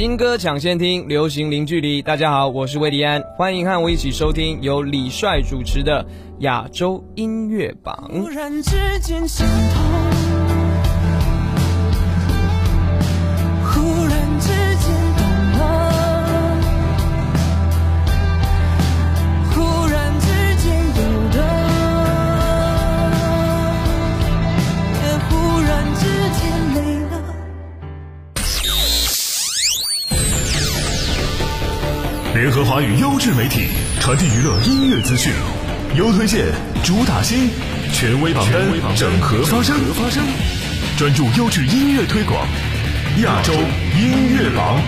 新歌抢先听，流行零距离。大家好，我是魏迪安，欢迎和我一起收听由李帅主持的亚洲音乐榜。突然之间心痛。合华语优质媒体，传递娱乐音乐资讯，优推荐，主打新，权威榜单，整合发声，专注优质音乐推广，亚洲音乐榜。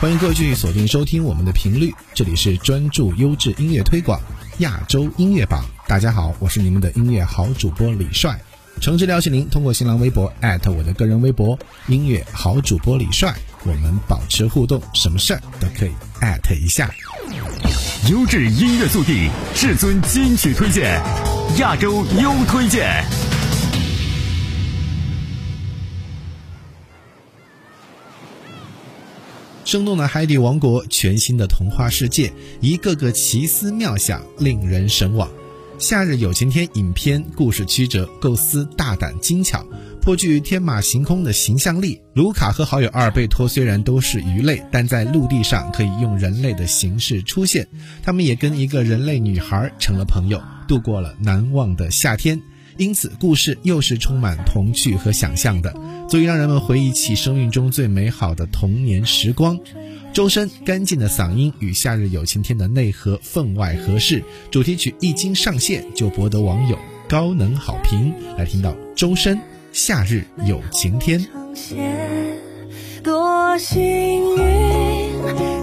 欢迎各位继续锁定收听我们的频率，这里是专注优质音乐推广，亚洲音乐榜。大家好，我是你们的音乐好主播李帅。诚挚邀请您通过新浪微博我的个人微博音乐好主播李帅，我们保持互动，什么事儿都可以艾特一下。优质音乐速递，至尊金曲推荐，亚洲优推荐。生动的海底王国，全新的童话世界，一个个奇思妙想，令人神往。夏日有晴天影片故事曲折，构思大胆精巧，颇具天马行空的形象力。卢卡和好友阿尔贝托虽然都是鱼类，但在陆地上可以用人类的形式出现。他们也跟一个人类女孩成了朋友，度过了难忘的夏天。因此，故事又是充满童趣和想象的，足以让人们回忆起生命中最美好的童年时光。周深干净的嗓音与《夏日有晴天》的内核分外合适，主题曲一经上线就博得网友高能好评。来听到周深《夏日有晴天》。多幸运，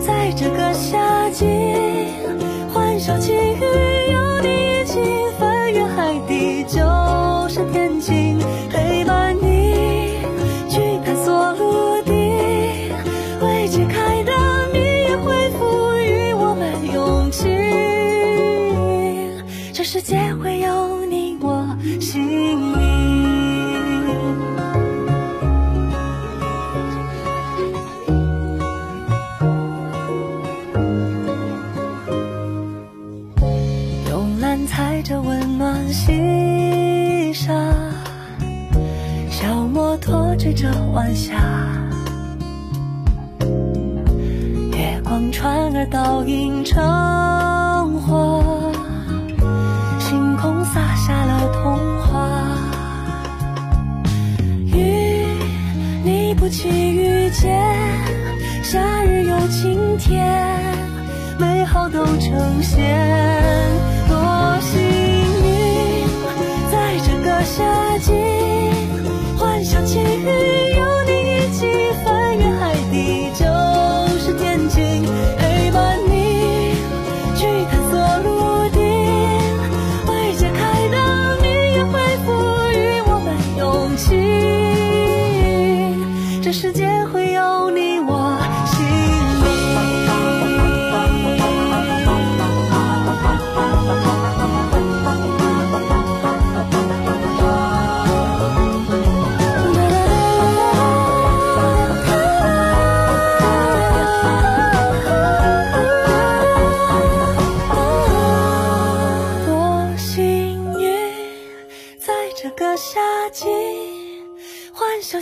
在这个夏季，欢笑奇遇着晚霞，月光船儿倒映成画，星空洒下了童话。与你不期遇见，夏日有晴天，美好都呈现。多幸运，在这个夏季，有起雨有你一起分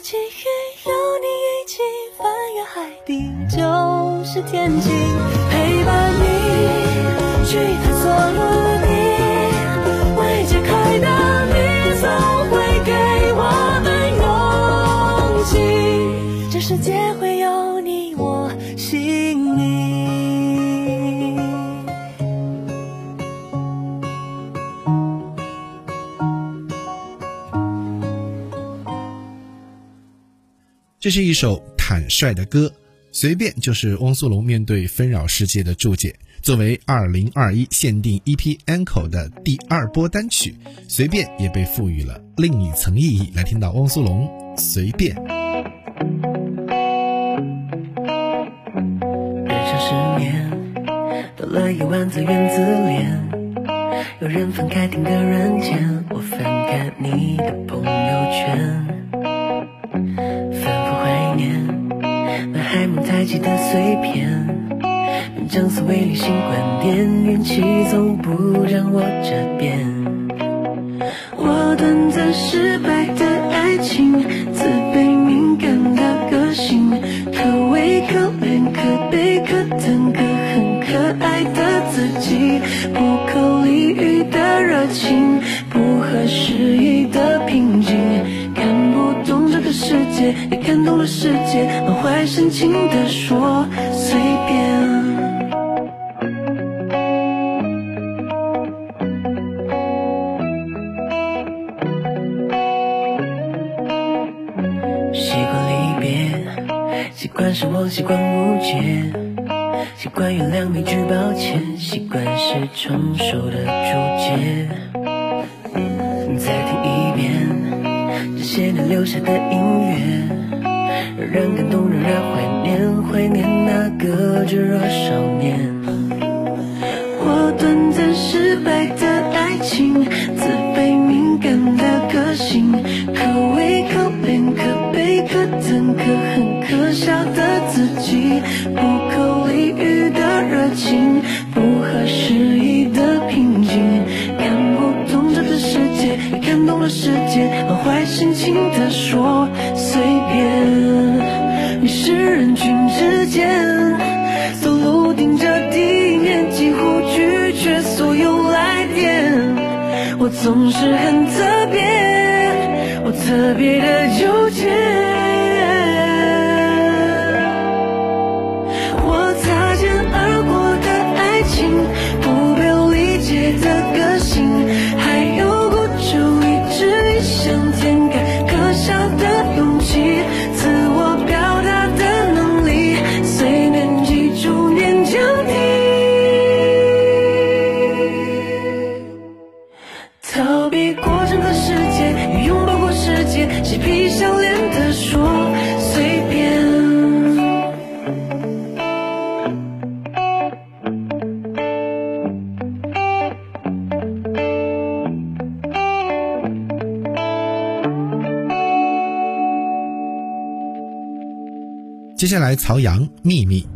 记遇有你一起翻越海底就是天晴陪这是一首坦率的歌。随便就是汪苏泷面对纷扰世界的注解。作为二零二一限定 EP Encore 的第二波单曲，随便也被赋予了另一层意义。来听到汪苏泷随便。人生十年，多了一万字原子恋。有人分开听个人间，我翻看你的朋友圈。埃记的碎片。江思维理新观点，运气总不让我这边。我短暂失败的爱情，自卑。感动了世界，满怀深情的说随便。习惯离别，习惯失望，习惯误解，习惯原谅没句抱歉，习惯是成熟的注解。再听一遍这些年留下的音乐，让人感动，仍然怀念，怀念那个炙热少年。我短暂失败的爱情，特别的酒接下来，曹阳秘密。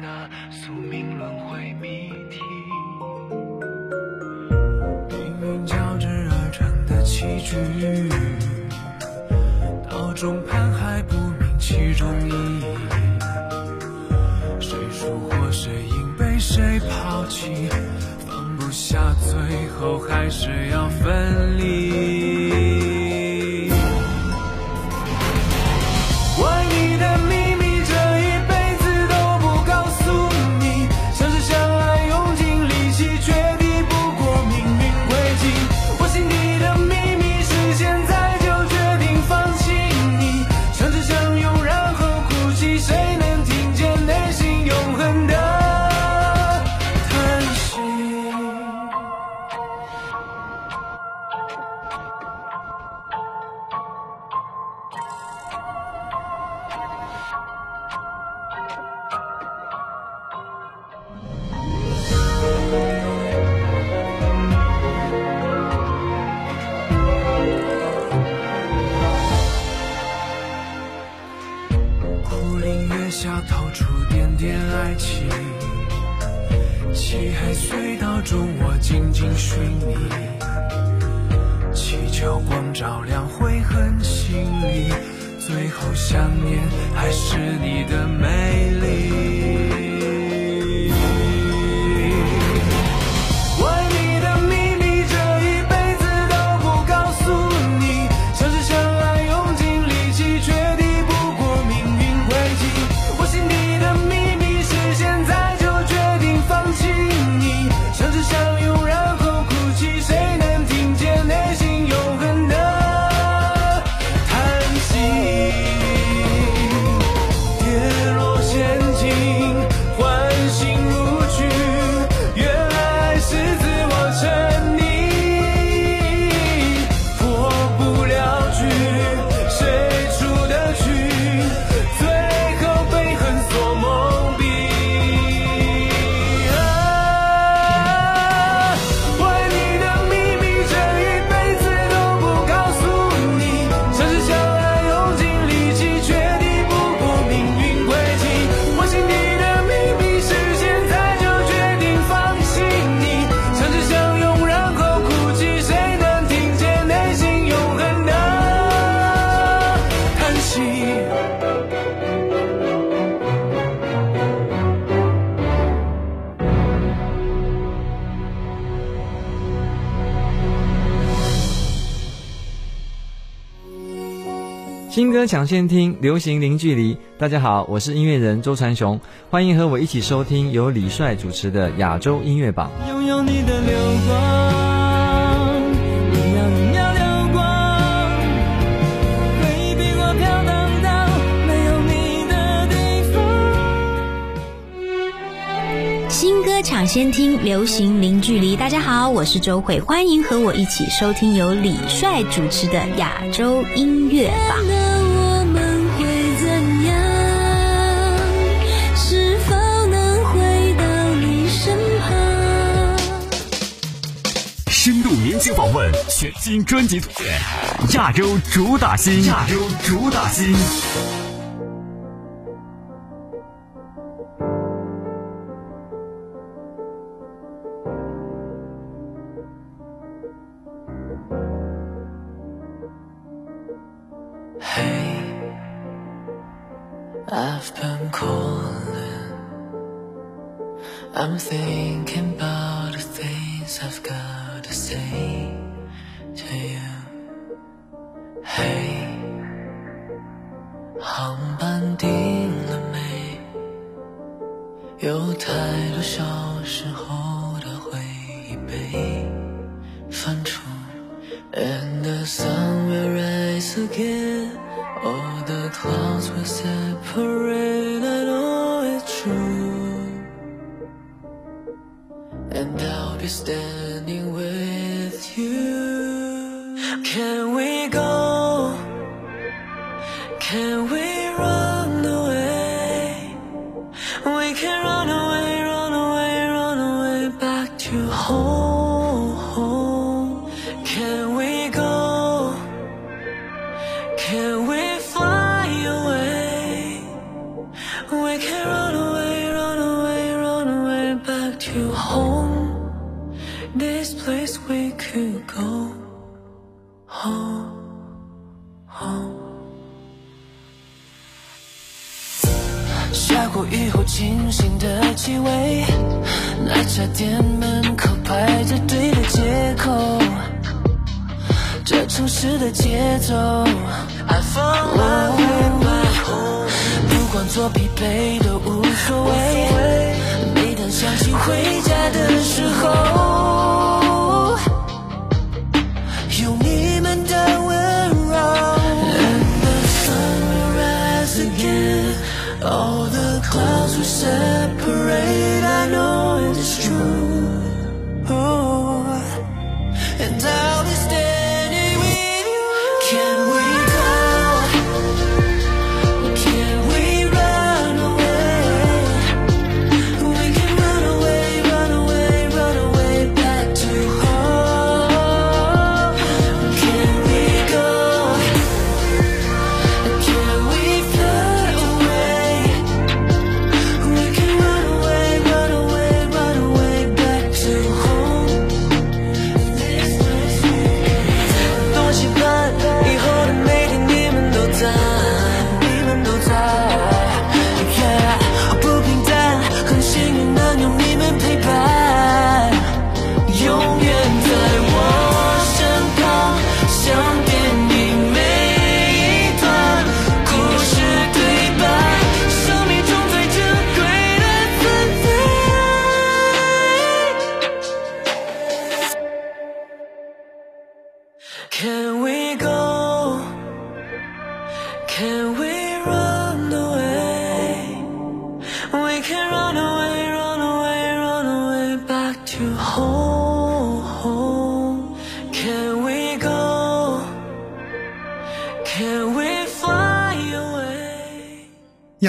那宿命轮回谜题。命运交织而成的棋局，到终盘还不明其中意义。谁输或谁赢，被谁抛弃，放不下，最后还是要分离。下透出点点爱情，漆黑隧道中我静静寻觅，祈求光照亮悔恨心里，最后想念还是你的美丽。新歌抢先听，流行零距离。大家好，我是音乐人周传雄，欢迎和我一起收听由李帅主持的亚洲音乐榜。抢先听，流行零距离。大家好，我是周慧，欢迎和我一起收听由李帅主持的亚洲音乐榜。那我们会怎样？是否能回到你身旁？深度明星访问，全新专辑推荐，亚洲主打新，亚洲主打新。myself. Place we could go home, home. 下过雨后清新的气味，奶茶店门口排着队的街口，这城市的节奏，I found my way back home。不管多疲惫都无所谓，每当想起回家的时候，All the clouds will separate. I know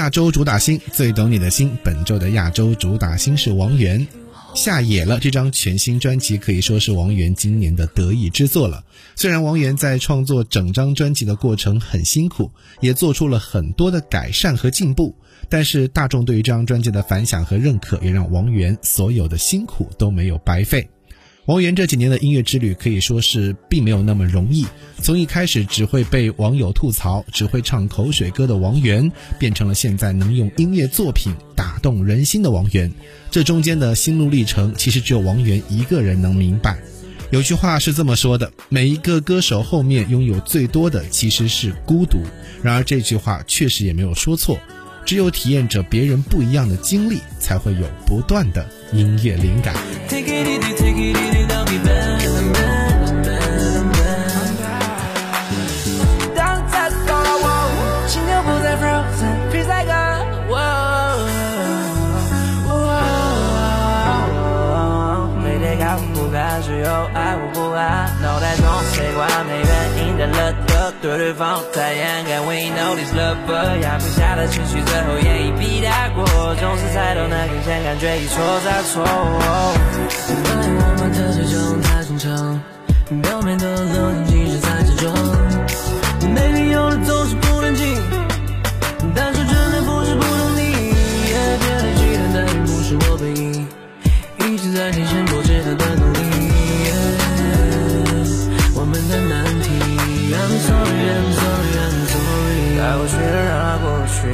亚洲主打星最懂你的心，本周的亚洲主打星是王源。下野了这张全新专辑可以说是王源今年的得意之作了。虽然王源在创作整张专辑的过程很辛苦，也做出了很多的改善和进步，但是大众对于这张专辑的反响和认可，也让王源所有的辛苦都没有白费。王源这几年的音乐之旅可以说是并没有那么容易，从一开始只会被网友吐槽、只会唱口水歌的王源，变成了现在能用音乐作品打动人心的王源。这中间的心路历程，其实只有王源一个人能明白。有句话是这么说的：每一个歌手后面拥有最多的其实是孤独。然而这句话确实也没有说错，只有体验着别人不一样的经历，才会有不断的音乐灵感。对对方太掩盖，We know this love，压不下的情绪最后也一笔带过，总是猜透那根线，感觉一错再错。本来我们的这种太正常，表面的冷静其实在假装。它过去，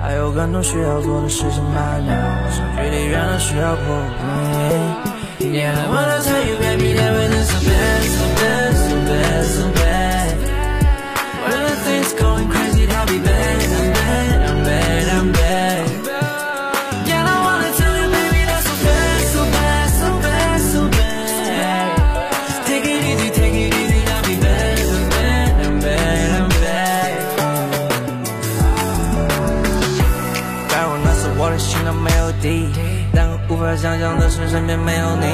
还有更多需要做的事情慢点，相距离远了需要破冰。Yeah, I wanna tell you, baby, that when 身边没有你。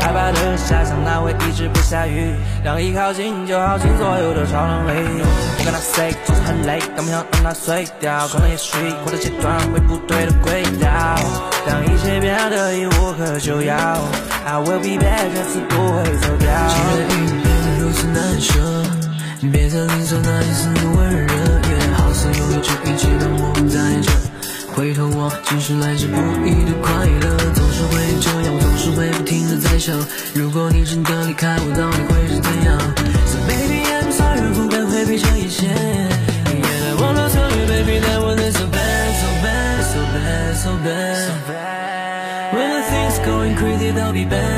害怕的下场那会一直不下雨，让一靠近就耗尽所有的超能力。我跟他 say 总是很累，但不想让它碎掉，可能也许过的阶段会不对的轨道。当一切变得已无可救药，I will be back，这次不会走掉。既然已经变得如此难舍，别再吝啬那一丝的温热，也好似拥有这一切让我们在这。回头我只是来之不易的快乐，总是会这样，我总是会不停的在想，如果你真的离开我，到底会是怎样？So baby I'm sorry，不敢回避这一切。Yeah, I wanna tell you, baby, that when it's so bad, so bad, so bad, so bad. When the things going crazy, they'll be bad,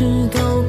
知道